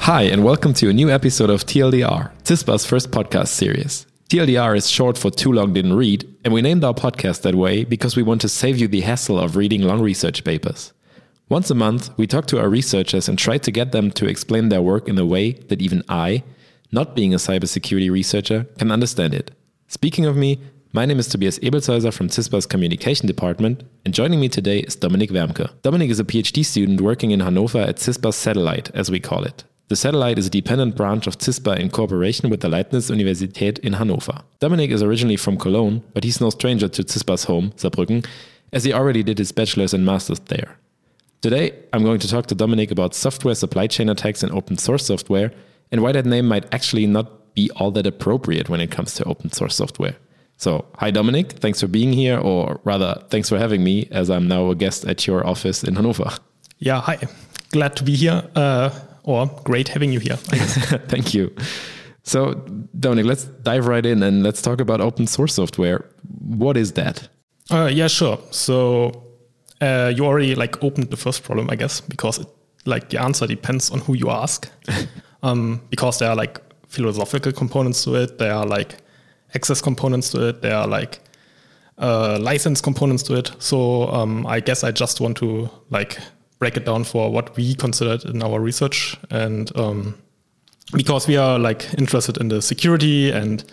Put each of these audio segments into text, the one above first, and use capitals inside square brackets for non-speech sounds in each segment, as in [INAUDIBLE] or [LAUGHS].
Hi, and welcome to a new episode of TLDR, CISPA's first podcast series. TLDR is short for Too Long Didn't Read, and we named our podcast that way because we want to save you the hassle of reading long research papers. Once a month, we talk to our researchers and try to get them to explain their work in a way that even I, not being a cybersecurity researcher, can understand it. Speaking of me, my name is Tobias Ebelshäuser from CISPA's Communication Department, and joining me today is Dominik Wermke. Dominik is a PhD student working in Hannover at CISPA's Satellite, as we call it. The satellite is a dependent branch of CISPA in cooperation with the Leibniz Universität in Hannover. Dominik is originally from Cologne, but he's no stranger to CISPA's home, Saarbrücken, as he already did his bachelor's and master's there. Today, I'm going to talk to Dominik about software supply chain attacks and open source software, and why that name might actually not be all that appropriate when it comes to open source software. So, hi Dominik. thanks for being here, or rather, thanks for having me, as I'm now a guest at your office in Hannover. Yeah, hi. Glad to be here. Uh, or great having you here. [LAUGHS] Thank you. So, Dominik, let's dive right in and let's talk about open source software. What is that? Uh, yeah, sure. So, uh, you already like opened the first problem, I guess, because it, like the answer depends on who you ask. [LAUGHS] um, because there are like philosophical components to it, there are like access components to it, there are like uh, license components to it. So, um, I guess I just want to like break it down for what we considered in our research. And um, because we are like interested in the security and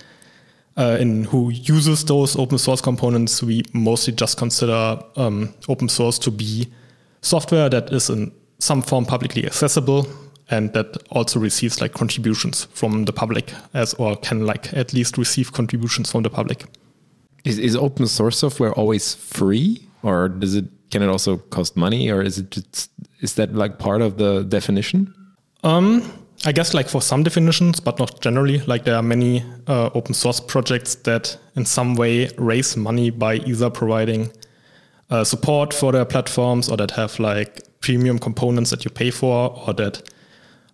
uh, in who uses those open source components we mostly just consider um, open source to be software that is in some form publicly accessible and that also receives like contributions from the public as or can like at least receive contributions from the public. Is, is open source software always free or does it can it also cost money or is it just, is that like part of the definition? Um, i guess like for some definitions but not generally. Like there are many uh, open source projects that in some way raise money by either providing uh, support for their platforms or that have like premium components that you pay for or that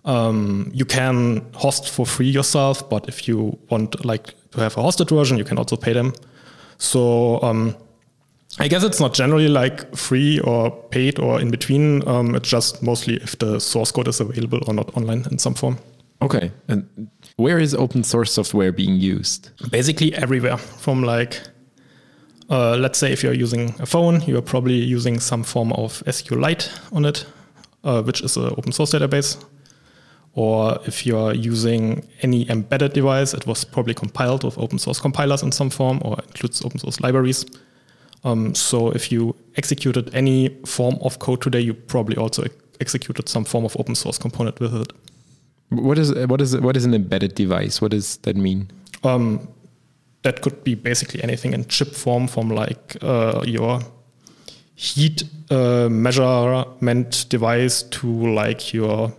um, you can host for free yourself but if you want like to have a hosted version you can also pay them so um, I guess it's not generally like free or paid or in between. Um, it's just mostly if the source code is available or not online in some form. Okay. And where is open source software being used? Basically everywhere. From like, uh, let's say if you're using a phone, you're probably using some form of SQLite on it, uh, which is an open source database. Or if you're using any embedded device, it was probably compiled with open source compilers in some form or includes open source libraries. Um, so if you executed any form of code today, you probably also executed some form of open source component with it. What is what is what is an embedded device? What does that mean? Um, that could be basically anything in chip form, from like uh, your heat uh, measurement device to like your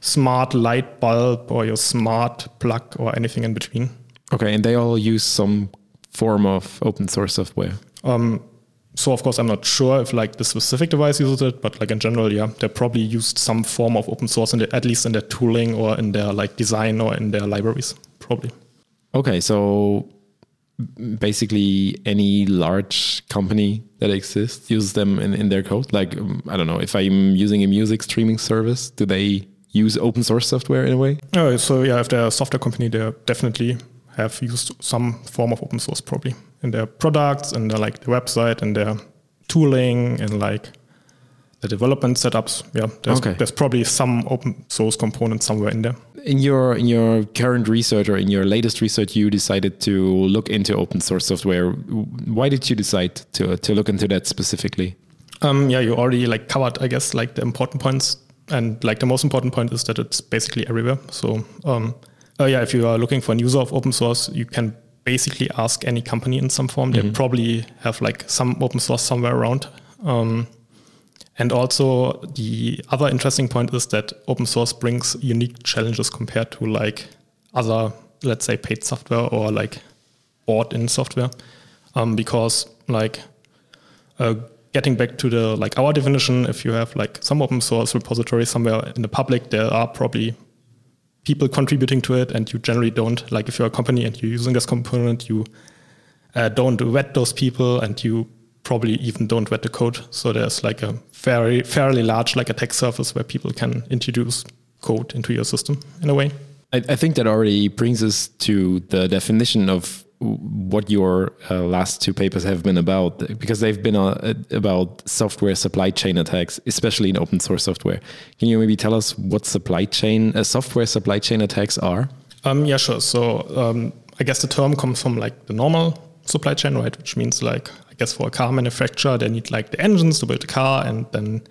smart light bulb or your smart plug or anything in between. Okay, and they all use some form of open source software. Um, so of course, I'm not sure if like the specific device uses it, but like in general, yeah, they probably used some form of open source in the, at least in their tooling or in their like design or in their libraries, probably. Okay, so basically any large company that exists uses them in, in their code. Like um, I don't know if I'm using a music streaming service, do they use open source software in a way? Oh, so yeah, if they're a software company, they definitely have used some form of open source probably in their products and their like the website and their tooling and like the development setups. Yeah, there's, okay. there's probably some open source component somewhere in there. In your in your current research or in your latest research, you decided to look into open source software. Why did you decide to to look into that specifically? Um, yeah, you already like covered, I guess, like the important points, and like the most important point is that it's basically everywhere. So, um, uh, yeah, if you are looking for a user of open source, you can basically ask any company in some form. They mm-hmm. probably have like some open source somewhere around. Um, and also the other interesting point is that open source brings unique challenges compared to like other, let's say, paid software or like bought-in software, um, because like uh, getting back to the like our definition, if you have like some open source repository somewhere in the public, there are probably people contributing to it and you generally don't like if you're a company and you're using this component you uh, don't vet those people, and you probably even don't vet the code. So there's like a very fairly large like attack surface where people can introduce code into your system in a way. I, I think that already brings us to the definition of what your uh, last two papers have been about because they've been uh, about software supply chain attacks especially in open source software. Can you maybe tell us what supply chain uh, software supply chain attacks are? Um, yeah sure. So um, i guess the term comes from like the normal supply chain right? Which means like i guess for a car manufacturer they need like the engines to build a car and then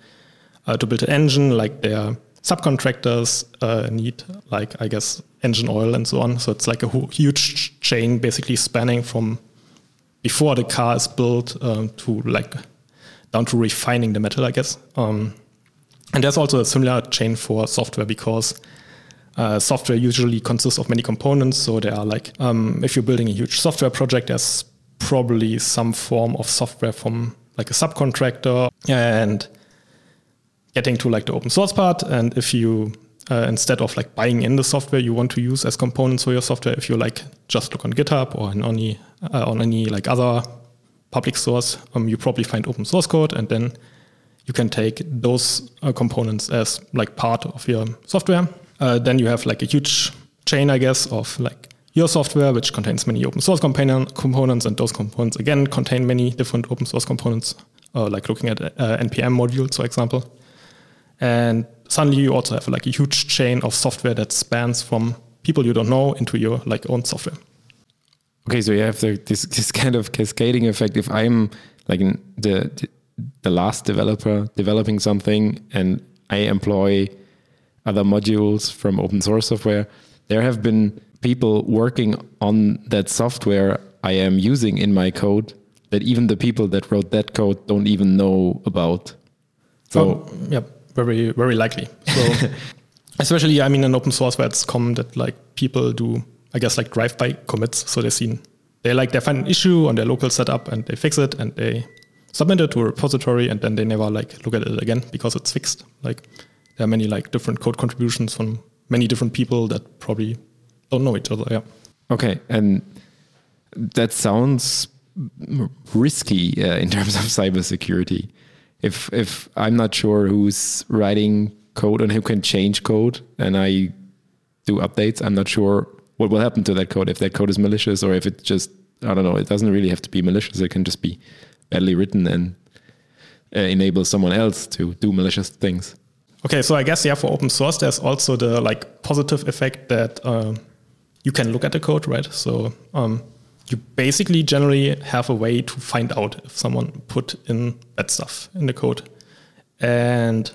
uh, to build an engine like their subcontractors uh, need like i guess engine oil and so on. So it's like a huge chain basically spanning from before the car is built um, to like down to refining the metal i guess. Um, and there's also a similar chain for software because uh, software usually consists of many components. So there are like um, if you're building a huge software project there's probably some form of software from like a subcontractor. And getting to like the open source part. And if you uh, instead of like buying in the software you want to use as components for your software, if you like just look on GitHub or on any uh, on any like other public source, um, you probably find open source code, and then you can take those uh, components as like part of your software. Uh, then you have like a huge chain, I guess, of like your software, which contains many open source component, components, and those components again contain many different open source components, uh, like looking at uh, npm modules, for example. And suddenly you also have like a huge chain of software that spans from people you don't know into your like own software. Okay, so you have the, this [LAUGHS] this kind of cascading effect. If I'm like the the last developer developing something and I employ other modules from open source software, there have been people working on that software I am using in my code that even the people that wrote that code don't even know about. So, um, yep very very likely. So [LAUGHS] especially, I mean, in open source where it's common that like people do, I guess, like drive-by commits. So they see they like they find an issue on their local setup and they fix it and they submit it to a repository and then they never like look at it again because it's fixed. Like there are many like different code contributions from many different people that probably don't know each other. Yeah. Okay, and that sounds risky uh, in terms of cybersecurity if if I'm not sure who's writing code and who can change code, and I do updates, I'm not sure what will happen to that code if that code is malicious or if it just I don't know. It doesn't really have to be malicious. It can just be badly written and uh, enable someone else to do malicious things. Okay, so I guess yeah, for open source, there's also the like positive effect that uh, you can look at the code, right? So um, you basically generally have a way to find out if someone put in bad stuff in the code. And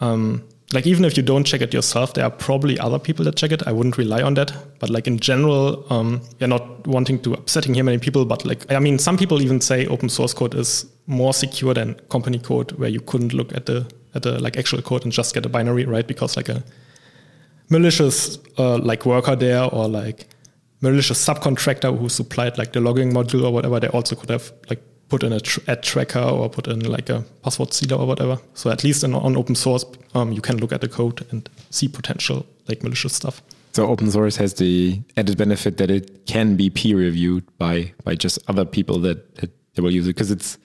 um, like even if you don't check it yourself, there are probably other people that check it. I wouldn't rely on that. But like in general, um, you're not wanting to upsetting here many people. But like I mean, some people even say open source code is more secure than company code, where you couldn't look at the at the like actual code and just get a binary, right? Because like a malicious uh, like worker there or like malicious subcontractor who supplied like the logging module or whatever, they also could have like put in a tr- ad tracker or put in like a password sealer or whatever. So at least in, on open source, um, you can look at the code and see potential like malicious stuff. So open source has the added benefit that it can be peer reviewed by by just other people that, that they will use it because it's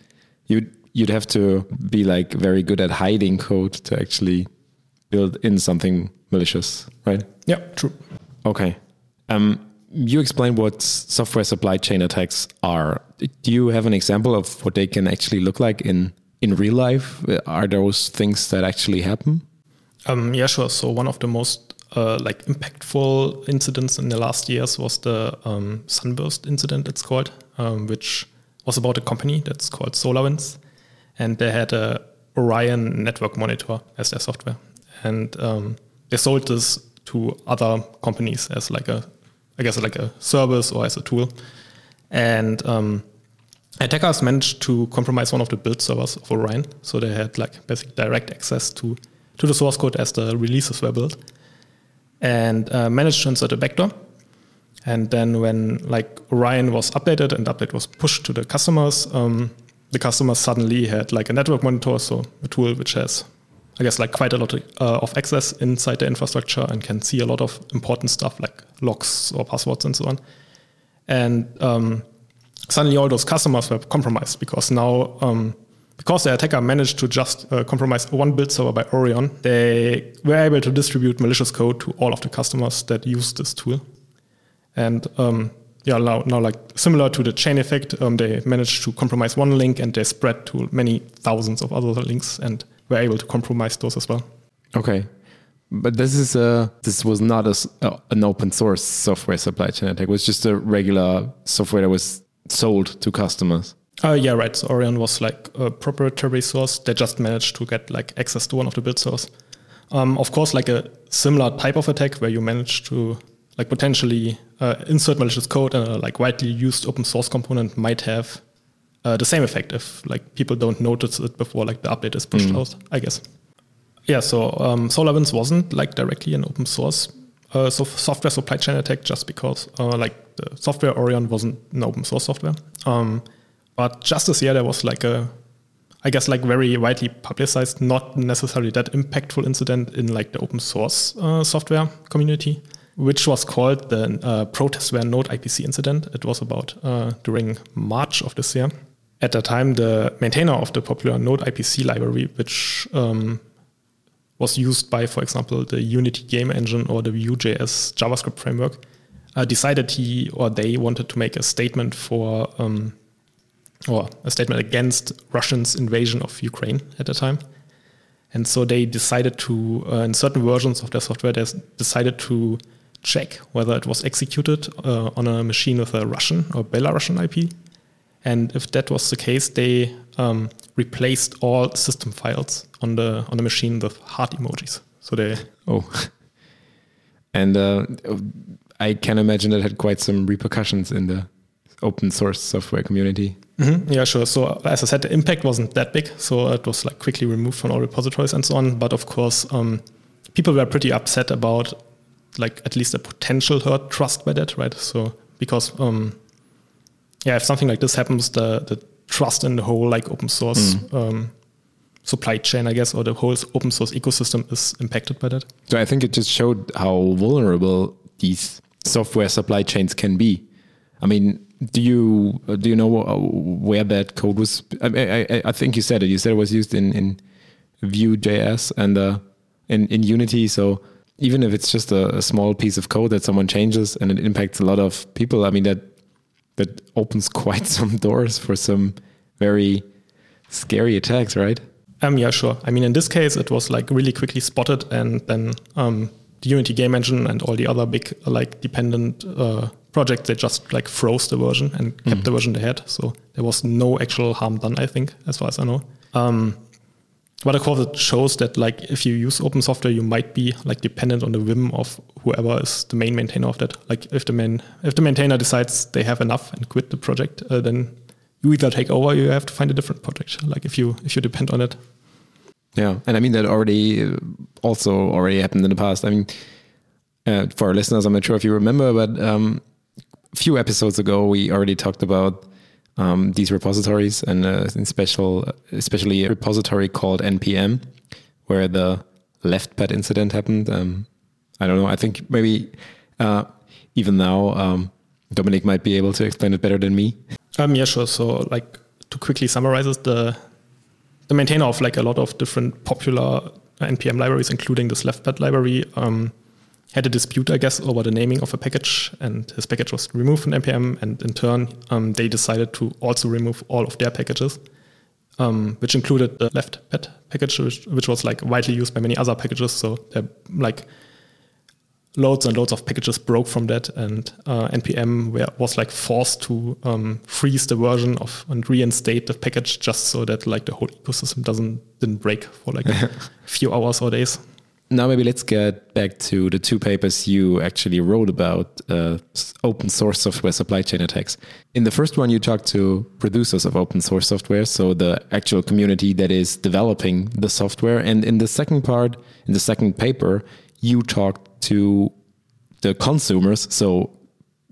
you you'd have to be like very good at hiding code to actually build in something malicious, right? Yeah, true. Okay. Um, you explain what software supply chain attacks are. Do you have an example of what they can actually look like in in real life? Are those things that actually happen? Um, yeah, sure. So one of the most uh, like impactful incidents in the last years was the um, Sunburst incident. It's called, um, which was about a company that's called SolarWinds, and they had a Orion network monitor as their software, and um, they sold this to other companies as like a I guess like a service or as a tool. And um, attackers managed to compromise one of the build servers of Orion, so they had like basically direct access to to the source code as the releases were built, and uh, managed to insert a backdoor. And then when like Orion was updated and update was pushed to the customers, um, the customers suddenly had like a network monitor, so a tool which has I guess like quite a lot of, uh, of access inside the infrastructure and can see a lot of important stuff like logs or passwords and so on. And um, suddenly all those customers were compromised because now, um, because the attacker managed to just uh, compromise one build server by Orion, they were able to distribute malicious code to all of the customers that use this tool. And um, yeah, now, now, like similar to the chain effect, um, they managed to compromise one link and they spread to many thousands of other links and were able to compromise those as well. Okay, but this is a this was not a, an open source software supply chain attack. It was just a regular software that was sold to customers. Uh, yeah, right. So Orion was like a proprietary source. They just managed to get like access to one of the build source. Um, of course, like a similar type of attack where you manage to like potentially uh, insert malicious code and a like widely used open source component might have uh, the same effect if like people don't notice it before like the update is pushed mm. out. I guess. Yeah. So um, SolarWinds wasn't like directly an open source uh, so software supply chain attack just because uh, like the software Orion wasn't an open source software. Um, but just this year there was like a, I guess like very widely publicized, not necessarily that impactful incident in like the open source uh, software community, which was called the uh, protestware node IPC incident. It was about uh, during March of this year. At the time, the maintainer of the popular node IPC library, which um, was used by, for example, the Unity game engine or the Vue.js JavaScript framework, uh, decided he or they wanted to make a statement for um, or a statement against Russians' invasion of Ukraine at the time. And so they decided to, uh, in certain versions of their software, they decided to check whether it was executed uh, on a machine with a Russian or Belarusian IP. And if that was the case, they um, replaced all system files on the on the machine with heart emojis. So they oh, [LAUGHS] and uh, I can imagine it had quite some repercussions in the open source software community. Mm-hmm. Yeah, sure. So as I said, the impact wasn't that big, so it was like quickly removed from all repositories and so on. But of course, um, people were pretty upset about like at least a potential hurt trust by that, right? So because um, yeah, if something like this happens, the the trust in the whole like open source mm. um, supply chain, I guess, or the whole open source ecosystem is impacted by that. So I think it just showed how vulnerable these software supply chains can be. I mean, do you do you know uh, where that code was? I, I, I think you said it. You said it was used in in Vue.js and uh, in in Unity. So even if it's just a, a small piece of code that someone changes and it impacts a lot of people, I mean that that opens [LAUGHS] quite some doors for some very scary attacks, right? Um, yeah, sure. I mean, in this case, it was like really quickly spotted, and then um, the Unity game engine and all the other big like dependent uh, projects they just like froze the version and kept mm-hmm. the version they had. So there was no actual harm done, I think, as far as I know. Um, but of course, it shows that like if you use open software, you might be like dependent on the whim of whoever is the main maintainer of that. Like if the main if the maintainer decides they have enough and quit the project, uh, then you either take over, or you have to find a different project. Like if you if you depend on it. Yeah, and I mean that already uh, also already happened in the past. I mean, uh, for our listeners, I'm not sure if you remember, but um, a few episodes ago we already talked about um, these repositories and uh, in special, especially a repository called npm, where the leftpad incident happened. Um, I don't know. I think maybe uh, even now um, Dominik might be able to explain it better than me. Um, yeah, sure. So, like to quickly summarize the the maintainer of like a lot of different popular npm libraries, including this leftpad library, um, had a dispute, I guess, over the naming of a package, and his package was removed from npm. And in turn, um, they decided to also remove all of their packages, um, which included the leftpad package, which, which, was like widely used by many other packages. So they're like loads and loads of packages broke from that, and uh, npm were, was like forced to um, freeze the version of and reinstate the package just so that like the whole ecosystem doesn't didn't break for like [LAUGHS] a few hours or days. Now maybe let's get back to the two papers you actually wrote about uh, open source software supply chain attacks. In the first one, you talked to producers of open source software, so the actual community that is developing the software. And in the second part, in the second paper, you talked to the consumers, so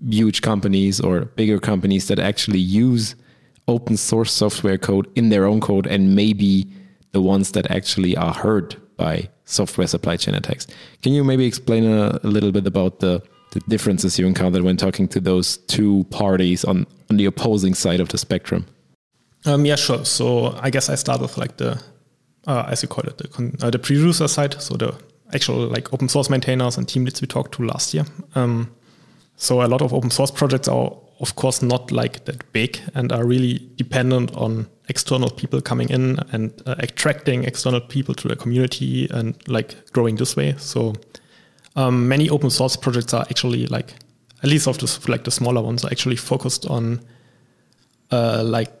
huge companies or bigger companies that actually use open source software code in their own code and maybe the ones that actually are hurt by software supply chain attacks. Can you maybe explain a, a little bit about the, the differences you encountered when talking to those two parties on on the opposing side of the spectrum? Um, yeah, sure. So I guess I start with like the, uh, as you call it, the, uh, the producer side. So the actual like open source maintainers and team leads we talked to last year. Um, so a lot of open source projects are of course not like that big and are really dependent on external people coming in and uh, attracting external people to the community and like growing this way. So um, many open source projects are actually like at least of the like the smaller ones are actually focused on uh, like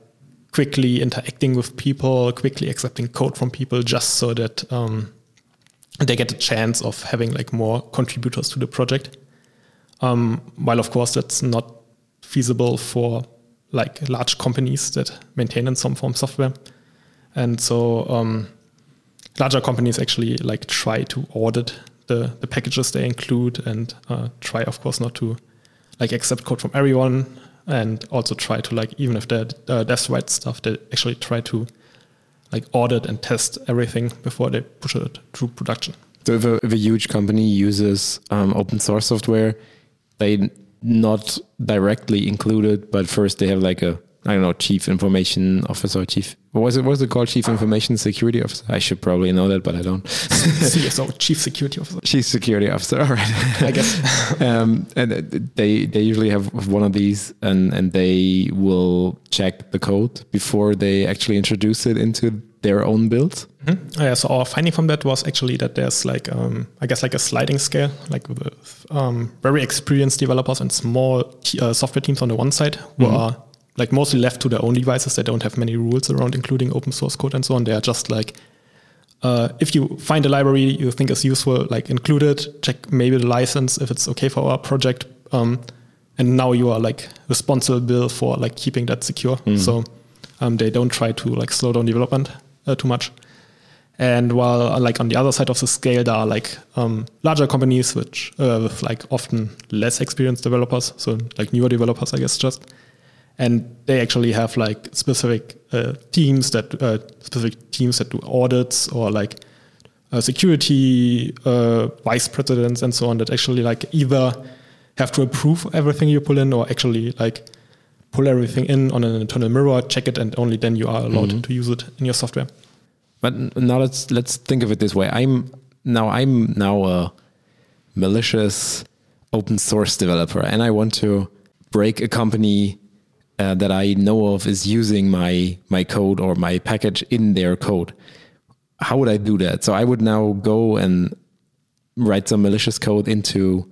quickly interacting with people, quickly accepting code from people, just so that um, they get a chance of having like more contributors to the project. Um, while of course that's not feasible for like large companies that maintain in some form software, and so um, larger companies actually like try to audit the the packages they include and uh, try of course not to like accept code from everyone and also try to like even if they're uh, write stuff they actually try to like audit and test everything before they push it through production. So if a, if a huge company uses um, open source software they not directly included but first they have like a I don't know, chief information officer, chief. What was it? What was it called? Chief information security officer. I should probably know that, but I don't. [LAUGHS] CSO, chief security officer. Chief security officer. All right. [LAUGHS] I guess. [LAUGHS] um, and they they usually have one of these, and and they will check the code before they actually introduce it into their own build. Mm-hmm. Yeah, so our finding from that was actually that there's like um, I guess like a sliding scale, like with um, very experienced developers and small t- uh, software teams on the one side who mm-hmm. are like mostly left to their own devices. They don't have many rules around including open source code and so on. They are just like, uh, if you find a library you think is useful, like include it, check maybe the license if it's okay for our project. Um, and now you are like responsible for like keeping that secure. Mm. So um, they don't try to like slow down development uh, too much. And while like on the other side of the scale, there are like um, larger companies which uh, with like often less experienced developers, so like newer developers, I guess, just and they actually have like specific uh, teams that uh, specific teams that do audits or like uh, security uh, vice presidents and so on that actually like either have to approve everything you pull in or actually like pull everything in on an internal mirror, check it, and only then you are allowed mm-hmm. to use it in your software. But now let's let's think of it this way. I'm now I'm now a malicious open source developer, and I want to break a company uh, that I know of is using my my code or my package in their code. How would I do that? So I would now go and write some malicious code into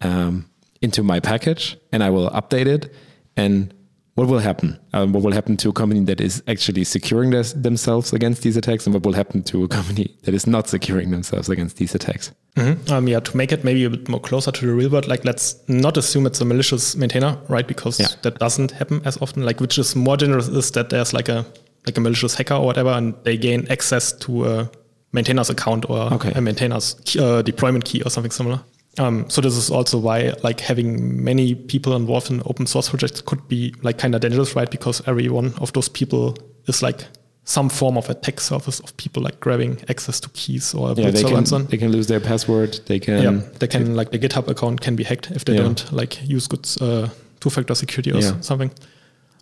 um, into my package, and I will update it. And what will happen? Um, what will happen to a company that is actually securing themselves against these attacks, and what will happen to a company [LAUGHS] that is not securing themselves against these attacks? Mm-hmm. Um, yeah, to make it maybe a bit more closer to the real world, like let's not assume it's a malicious maintainer, right? Because yeah. that doesn't happen as often. Like, which is more generous is that there's like a like a malicious hacker or whatever, and they gain access to a maintainer's account or okay. a maintainer's key, uh, deployment key or something similar. Um, so this is also why like having many people involved in open source projects could be like kind of dangerous, right? Because every one of those people is like some form of attack surface of people like grabbing access to keys or yeah, they can, they can lose their password. They can yeah, they can like the GitHub account can be hacked if they yeah. don't like use good uh, two-factor security or yeah. something.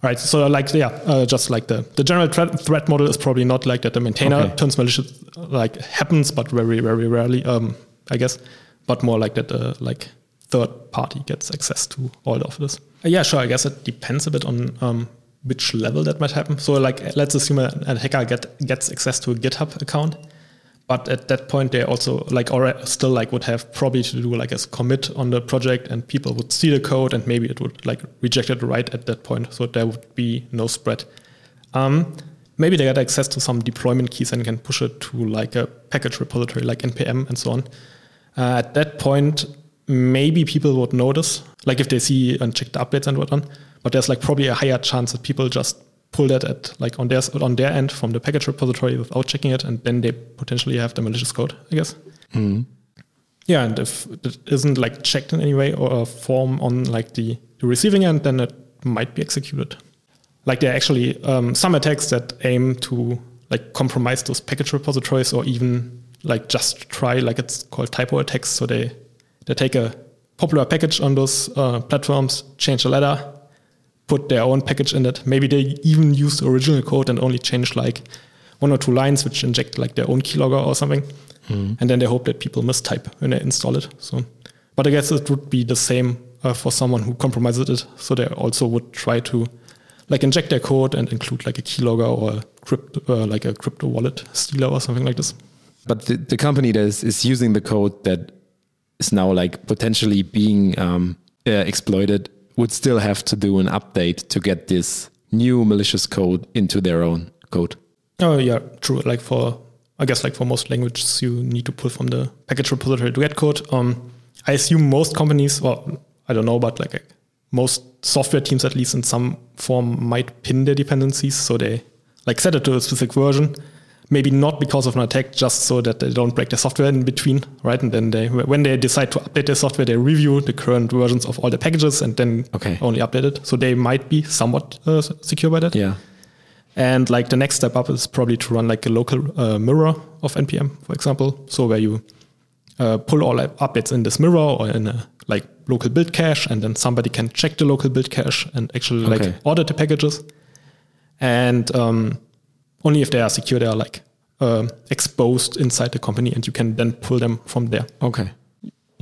Right. So like yeah, uh, just like the the general threat, threat model is probably not like that the maintainer okay. turns malicious like happens, but very very rarely. Um, I guess but more like that uh, like third party gets access to all of this. Uh, yeah, sure. I guess it depends a bit on um, which level that might happen. So like let's assume a, a hacker get, gets access to a GitHub account, but at that point they also like or still like would have probably to do like a commit on the project and people would see the code and maybe it would like reject it right at that point. So there would be no spread. Um, maybe they get access to some deployment keys and can push it to like a package repository like npm and so on. Uh, at that point, maybe people would notice, like if they see and check the updates and whatnot. But there's like probably a higher chance that people just pull that at like on their on their end from the package repository without checking it, and then they potentially have the malicious code. I guess. Mm. Yeah, and if it isn't like checked in any way or a form on like the, the receiving end, then it might be executed. Like there are actually um, some attacks that aim to like compromise those package repositories or even like just try like it's called typo attacks. So they they take a popular package on those uh, platforms, change the letter, put their own package in it. Maybe they even use the original code and only change like one or two lines, which inject like their own keylogger or something. Hmm. And then they hope that people mistype when they install it. So, but I guess it would be the same uh, for someone who compromises it. So they also would try to like inject their code and include like a keylogger or a crypto, uh, like a crypto wallet stealer or something like this. But the, the company that is, is using the code that is now like potentially being um, uh, exploited would still have to do an update to get this new malicious code into their own code. Oh yeah, true. Like for I guess like for most languages, you need to pull from the package repository to get code. Um, I assume most companies, well, I don't know, but like most software teams, at least in some form, might pin their dependencies, so they like set it to a specific version. Maybe not because of an attack, just so that they don't break their software in between, right? And then they, when they decide to update their software, they review the current versions of all the packages and then Okay. only update it. So they might be somewhat uh, secure by that. Yeah. And like the next step up is probably to run like a local uh, mirror of npm, for example. So where you uh, pull all updates in this mirror or in a like local build cache, and then somebody can check the local build cache and actually like Okay. audit the packages. And um, only if they are secure, they are like um exposed inside the company, and you can then pull them from there. Okay.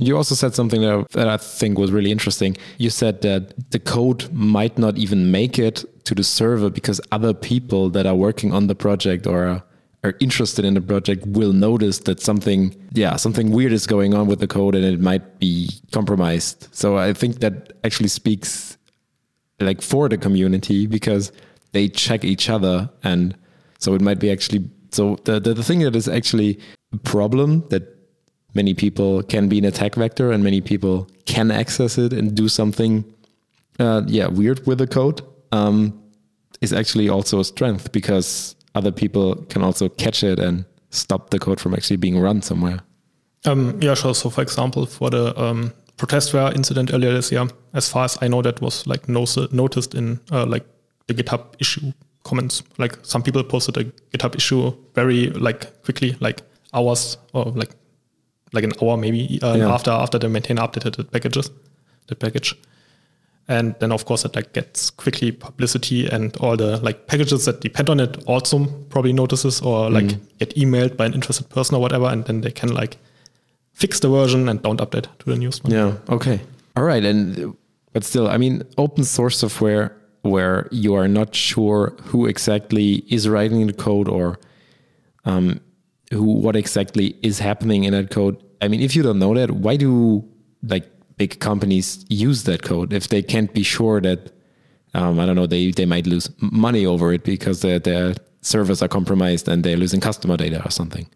You also said something that, that I think was really interesting. You said that the code might not even make it to the server because other people that are working on the project or are, are interested in the project will notice that something, yeah, something weird is going on with the code and it might be compromised. So I think that actually speaks like for the community because they check each other and so it might be actually so the, the, the thing that is actually a problem that many people can be an attack vector and many people can access it and do something uh, yeah weird with the code um, is actually also a strength because other people can also catch it and stop the code from actually being run somewhere Um, yeah, sure. So, for example, for the um, protestware incident earlier this year, as far as I know, that was like no- noticed in uh, like the GitHub issue comments. Like some people posted a GitHub issue very like quickly, like hours or like like an hour maybe uh, Yeah. after after the maintainer updated the packages, the package. And then of course it like gets quickly publicity and all the like packages that depend on it also probably notices or like get emailed by an interested person or whatever, and then they can like fix the version and don't update to the newest one. Yeah. Okay. All right. And but still, I mean, open source software where you are not sure who exactly is writing the code or um, who what exactly is happening in that code. I mean, if you don't know that, why do like big companies use that code if they can't be sure that um, I don't know they they might lose money over it because their their servers are compromised and they're losing customer data or something.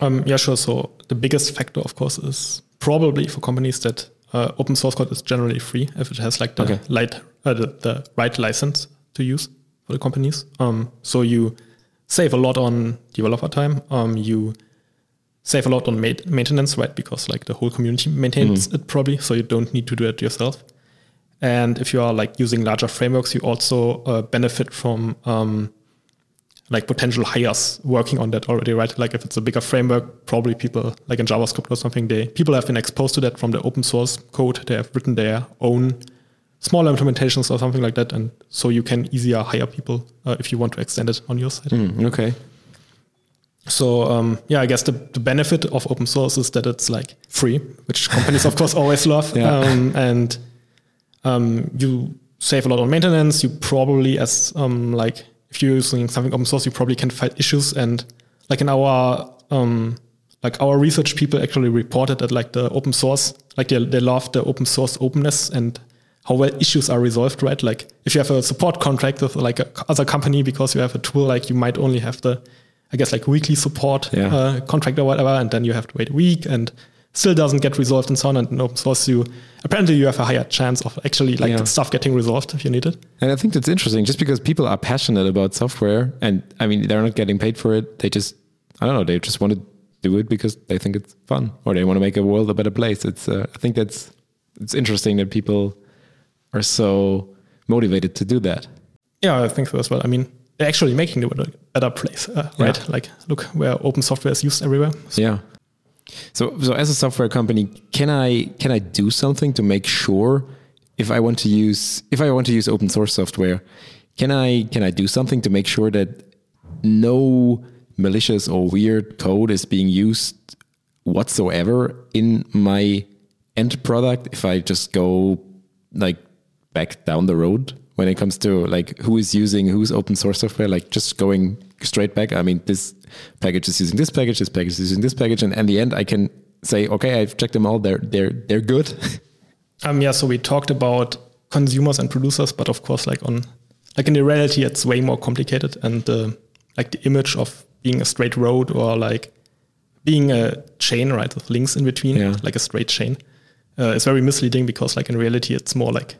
Um, yeah, sure. So the biggest factor, of course, is probably for companies that uh, open source code is generally free if it has like the Okay. light, uh, the, the right license to use for the companies. Um, so you save a lot on developer time. Um, you save a lot on ma- maintenance, right? Because like the whole community maintains it probably, so you don't need to do it yourself. And if you are like using larger frameworks, you also uh, benefit from um, like potential hires working on that already, right? Like if it's a bigger framework, probably people like in JavaScript or something, they people have been exposed to that from the open source code. They have written their own smaller implementations or something like that, and so you can easier hire people uh, if you want to extend it on your side. Mm, okay. So um, yeah, I guess the, the benefit of open source is that it's like free, which companies of course always love, [LAUGHS] Yeah. um, and um, you save a lot on maintenance. You probably, as um, like if you're using something open source, you probably can fight issues. And like in our um, like our research people actually reported that like the open source, like they they love the open source openness and how well issues are resolved. Right, like if you have a support contract with like a other company because you have a tool, like you might only have the I guess like weekly support Yeah. uh, contract or whatever, and then you have to wait a week and still doesn't get resolved and so on. And in open source, you apparently you have a higher chance of actually like Yeah. stuff getting resolved if you need it. And I think that's interesting just because people are passionate about software and I mean, they're not getting paid for it. They just, I don't know, they just want to do it because they think it's fun or they want to make a world a better place. It's, uh, I think that's, it's interesting that people are so motivated to do that. Yeah, I think so as well. I mean, actually making the world a better place, uh, right? Yeah. Like, look where open software is used everywhere. So, Yeah. So, so as a software company, can I, can I do something to make sure if I want to use if I want to use open source software, can I can I do something to make sure that no malicious or weird code is being used whatsoever in my end product if I just go like back down the road when it comes to like who is using who's open source software, like just going straight back. I mean, this package is using this package, this package is using this package, and at the end I can say, okay, I've checked them all. They're they're they're good. [LAUGHS] um, yeah. So we talked about consumers and producers, but of course, like on like in the reality, it's way more complicated, and uh, like the image of being a straight road or like being a chain, right, with links in between, yeah. like a straight chain, uh, is very misleading because like in reality, it's more like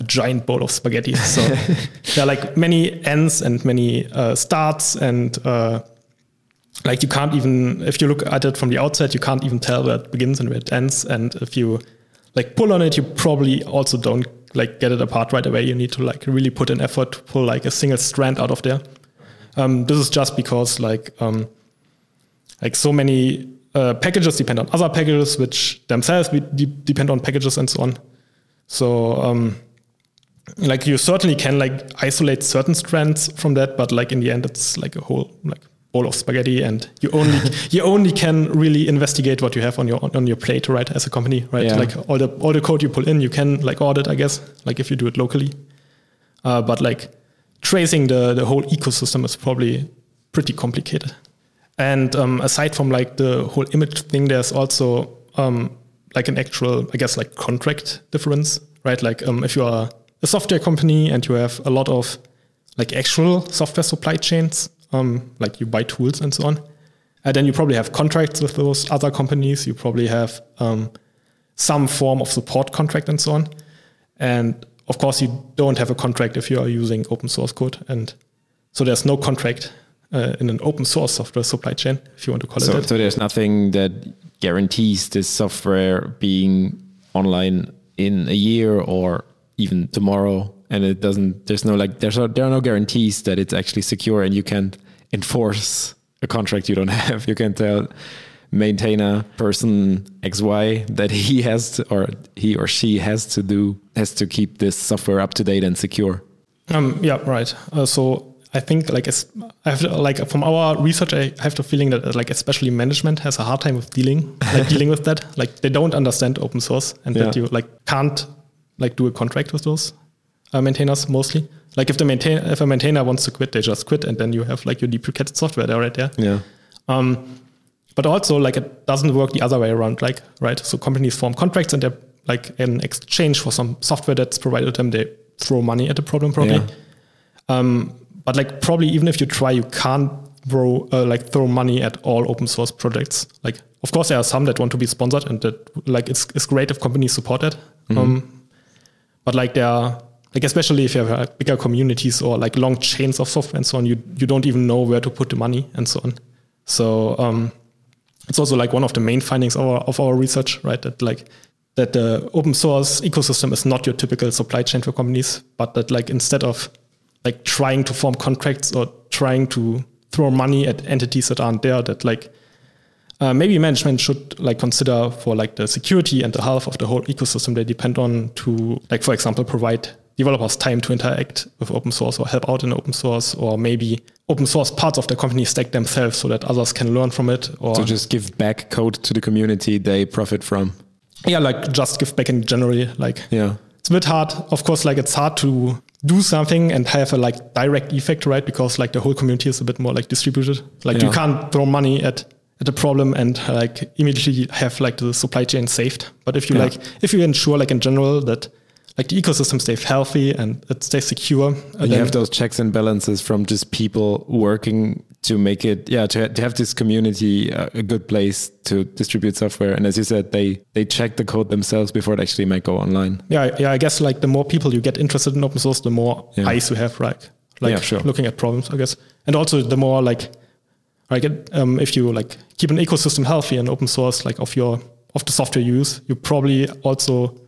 a giant bowl of spaghetti. So [LAUGHS] there are like many ends and many uh, starts and uh, like you can't even if you look at it from the outside you can't even tell where it begins and where it ends. And if you like pull on it you probably also don't like get it apart right away. You need to like really put an effort to pull like a single strand out of there. Um, this is just because like um, like so many uh, packages depend on other packages which themselves de depend on packages and so on. So um, like you certainly can like isolate certain strands from that but like in the end it's like a whole like bowl of spaghetti and you only [LAUGHS] you only can really investigate what you have on your on your plate right as a company right? Yeah. like all the all the code you pull in you can like audit i guess like if you do it locally. Uh, but like tracing the the whole ecosystem is probably pretty complicated. And um, aside from like the whole image thing there's also um, like an actual i guess like contract difference right? Like um, if you are a software company and you have a lot of like actual software supply chains um, like you buy tools and so on. And then you probably have contracts with those other companies. You probably have um, some form of support contract and so on. And of course, you don't have a contract if you are using open source code. And so there's no contract uh, in an open source software supply chain, if you want to call so, it that. So there's nothing that guarantees this software being online in a year or even tomorrow and it doesn't there's no like there's no, there are no guarantees that it's actually secure and you can't enforce a contract you don't [LAUGHS] have you can tell maintainer person xy that he [LAUGHS] has to, or he or she has to do has to keep this software up to date and secure um yeah right uh, so I think like I have to, like from our research, I have the feeling that like especially management has a hard time with dealing like dealing with that. [LAUGHS] Like they don't understand open source and yeah. that you like can't like do a contract with those uh, maintainers mostly. Like if the maintain if a maintainer wants to quit, they just quit, and then you have like your deprecated software there right there. Yeah. Um, but also like it doesn't work the other way around. Like right, so companies form contracts and they're like in exchange for some software that's provided to them, they throw money at the problem probably. Yeah. Um, but like probably even if you try, you can't throw uh, like throw money at all open source projects. Like of course there are some that want to be sponsored and that like it's it's great if companies support it. Mm-hmm. Um, but like there are like especially if you have uh, bigger communities or like long chains of software and so on, you you don't even know where to put the money and so on. So um, it's also like one of the main findings of our, of our research, right? That like that the open source ecosystem is not your typical supply chain for companies, but that like instead of like trying to form contracts or trying to throw money at entities that aren't there, that like uh, maybe management should like consider for like the security and the health of the whole ecosystem they depend on to like for example provide developers time to interact with open source or help out in open source or maybe open source parts of the company stack themselves so that others can learn from it or so just give back code to the community they profit from. Yeah like just give back in general like yeah. it's a bit hard. Of course like it's hard to do something and have a like direct effect right? Because like the whole community is a bit more like distributed. Like yeah. you can't throw money at at a problem and like immediately have like the supply chain saved but if you yeah. like if you ensure like in general that like the ecosystem stays healthy and it stays secure. And you have those checks and balances from just people working to make it, yeah, to, to have this community uh, a good place to distribute software. And as you said, they they check the code themselves before it actually might go online. Yeah, yeah. I guess like the more people you get interested in open source, the more yeah. eyes you have, right? Like yeah, sure. looking at problems, I guess, and also the more like, like um, if you like keep an ecosystem healthy and open source, like of your of the software you use, you probably also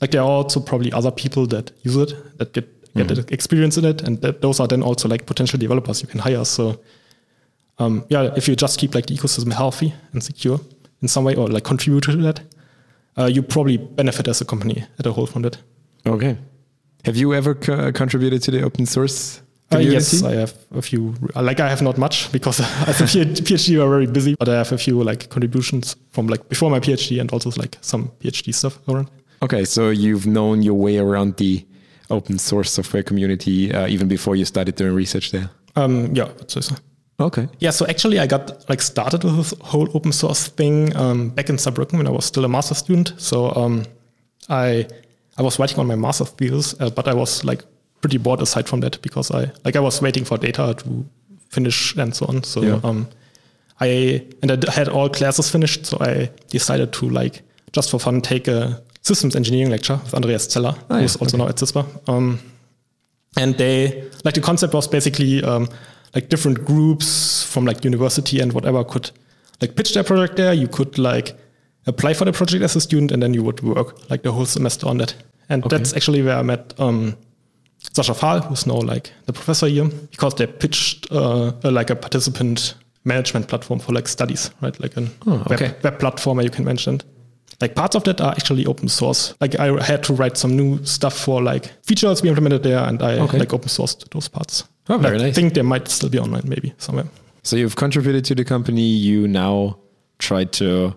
like there are also probably other people that use it that get get mm-hmm. experience in it, and that, those are then also like potential developers you can hire. So um, yeah, if you just keep like the ecosystem healthy and secure in some way, or like contribute to that, uh, you probably benefit as a company at a whole from that. Okay. Have you ever co- contributed to the open source Uh, community? yes, I have a few. Like I have not much because [LAUGHS] as a PhD, [LAUGHS] we are very busy. But I have a few like contributions from like before my PhD and also like some PhD stuff around. Okay, so you've known your way around the open source software community uh, even before you started doing research there. Um, yeah, I'd so. Okay. Yeah, so actually, I got like started with this whole open source thing um, back in Saarbrücken when I was still a master student. So um, I I was writing on my master thesis, uh, but I was like pretty bored aside from that because I like I was waiting for data to finish and so on. So Yeah. um, I and I had all classes finished, so I decided to like just for fun take a systems engineering lecture with Andreas Zeller, Ah, who's yeah, also now at CISPA. Um, and they like the concept was basically um, like different groups from like university and whatever could like pitch their project there. You could like apply for the project as a student, and then you would work like the whole semester on that. And Okay. that's actually where I met um, Sascha Fahl, who's now like the professor here, because they pitched uh, like a participant management platform for like studies, right? Like a Oh, okay. web, web platform where you can mention it. Like parts of that are actually open source. Like I had to write some new stuff for like features we implemented there, and I Okay. like open sourced those parts. Oh, very I nice. think they might still be online, maybe somewhere. So you've contributed to the company. You now try to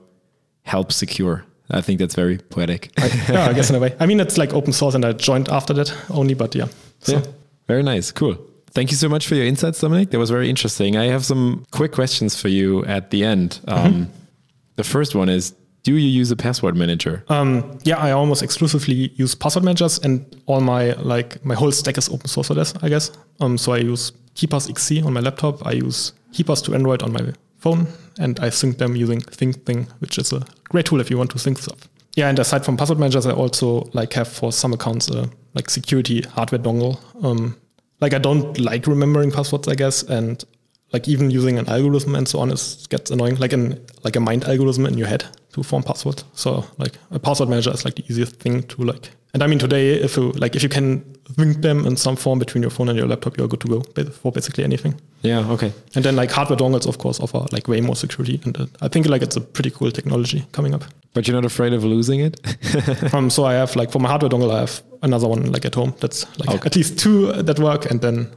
help secure. I think that's very poetic. yeah, I guess in a way. I mean, it's like open source, and I joined after that only, but yeah. So, Yeah. Very nice. Cool. Thank you so much for your insights, Dominik. That was very interesting. I have some quick questions for you at the end. Um, The first one is Do you use a password manager? um, yeah, I almost exclusively use password managers, and all my like my whole stack is open source for this, I guess. Um, so I use KeePass XC on my laptop. I use KeePass2Android on my phone, and I sync them using Syncthing, which is a great tool if you want to sync stuff. Yeah, and aside from password managers, I also like have for some accounts a like security hardware dongle. Um, like I don't like remembering passwords, I guess, and like even using an algorithm and so on is gets annoying. Like in like a mind algorithm in your head to form passwords. So like a password manager is like the easiest thing to like. And I mean today, if you like, if you can link them in some form between your phone and your laptop, you're good to go for basically anything. Yeah, okay. And then like hardware dongles, of course, offer like way more security, and uh, I think like it's a pretty cool technology coming up. But you're not afraid of losing it? [LAUGHS] um, so I have like for my hardware dongle, I have another one like at home. That's like Okay. at least two that work, and then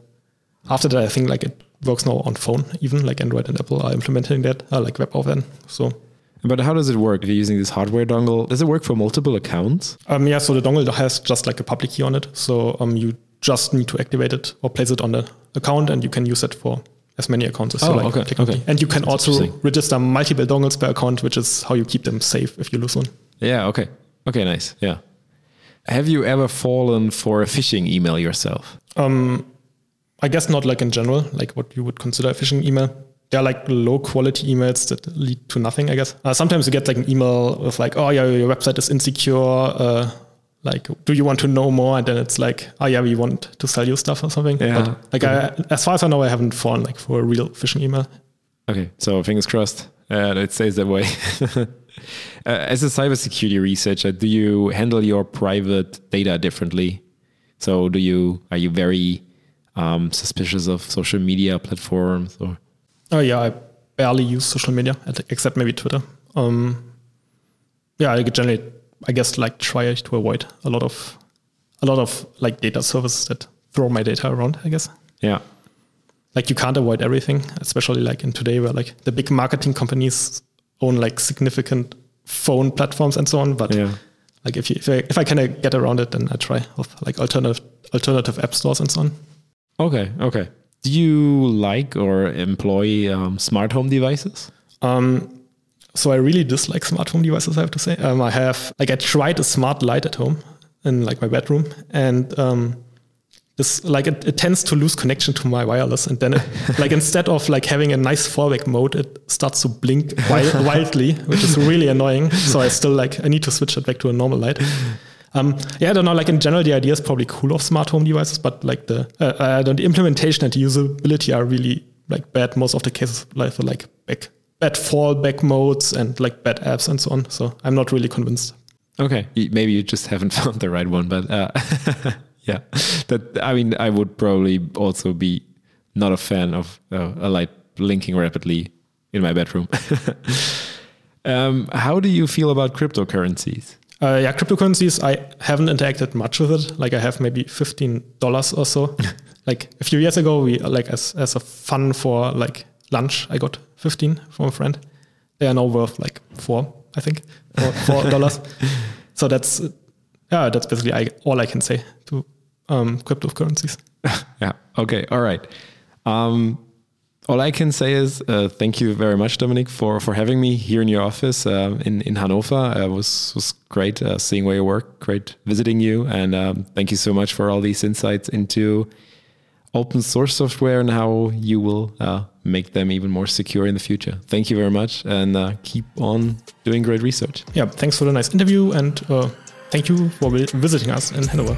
after that, I think like it works now on phone, even like Android and Apple are implementing that, uh, like WebAuthn. So but how does it work if you're using this hardware dongle? Does it work for multiple accounts? um, yeah, so the dongle has just like a public key on it. So um, you just need to activate it or place it on the account, and you can use it for as many accounts as Oh, you like. okay, technically. okay. And you can That's also register multiple dongles per account, which is how you keep them safe if you lose one. Yeah, okay. Okay, nice. Yeah. Have you ever fallen for a phishing email yourself? Um, I guess not like in general, like what you would consider a phishing email. They're like low quality emails that lead to nothing, I guess. Uh, sometimes you get like an email with like, oh yeah, your website is insecure. Uh, like, do you want to know more? And then it's like, oh yeah, we want to sell you stuff or something. Yeah. But like, I, as far as I know, I haven't fallen like for a real phishing email. Okay, so fingers crossed uh, it stays that way. [LAUGHS] uh, as a cybersecurity researcher, do you handle your private data differently? So, do you are you very um, suspicious of social media platforms or? Oh yeah, I barely use social media except maybe Twitter. Um, yeah, I generally, I guess, like try to avoid a lot of, a lot of like data services that throw my data around. I guess Yeah, like you can't avoid everything, especially like in today where like the big marketing companies own like significant phone platforms and so on. But yeah. like if you, if I, if I kind of get around it, then I try with like alternative alternative app stores and so on. Okay, okay. Do you like or employ um, smart home devices? Um, so I really dislike smart home devices. I have to say, um, I have like I tried a smart light at home in like my bedroom, and um, this like it, it tends to lose connection to my wireless, and then it, [LAUGHS] like instead of like having a nice fallback mode, it starts to blink wild, [LAUGHS] wildly, which is really annoying. So I still like I need to switch it back to a normal light. Um, yeah, I don't know. Like in general, the idea is probably cool of smart home devices, but like the uh, uh, the implementation and the usability are really like bad. Most of the cases, like like back bad fallback modes and like bad apps and so on. So I'm not really convinced. Okay, maybe you just [LAUGHS] haven't found the right one, but uh, [LAUGHS] yeah, that I mean, I would probably also be not a fan of uh, a light blinking rapidly in my bedroom. [LAUGHS] um, how do you feel about cryptocurrencies? Uh, yeah, cryptocurrencies. I haven't interacted much with it. Like I have maybe fifteen dollars or so. [LAUGHS] like a few years ago, we like as as a fun for like lunch, I got fifteen from a friend. They are now worth like four, I think, four, four [LAUGHS] dollars. so that's yeah, that's basically I, all I can say to um, cryptocurrencies. [LAUGHS] yeah. Okay. All right. Um, all I can say is uh, thank you very much, Dominik, for, for having me here in your office uh, in in Hanover. It was was great uh, seeing where you work, great visiting you, and um, thank you so much for all these insights into open source software and how you will uh, make them even more secure in the future. Thank you very much, and uh, keep on doing great research. Yeah, thanks for the nice interview, and uh, thank you for visiting us in Hanover.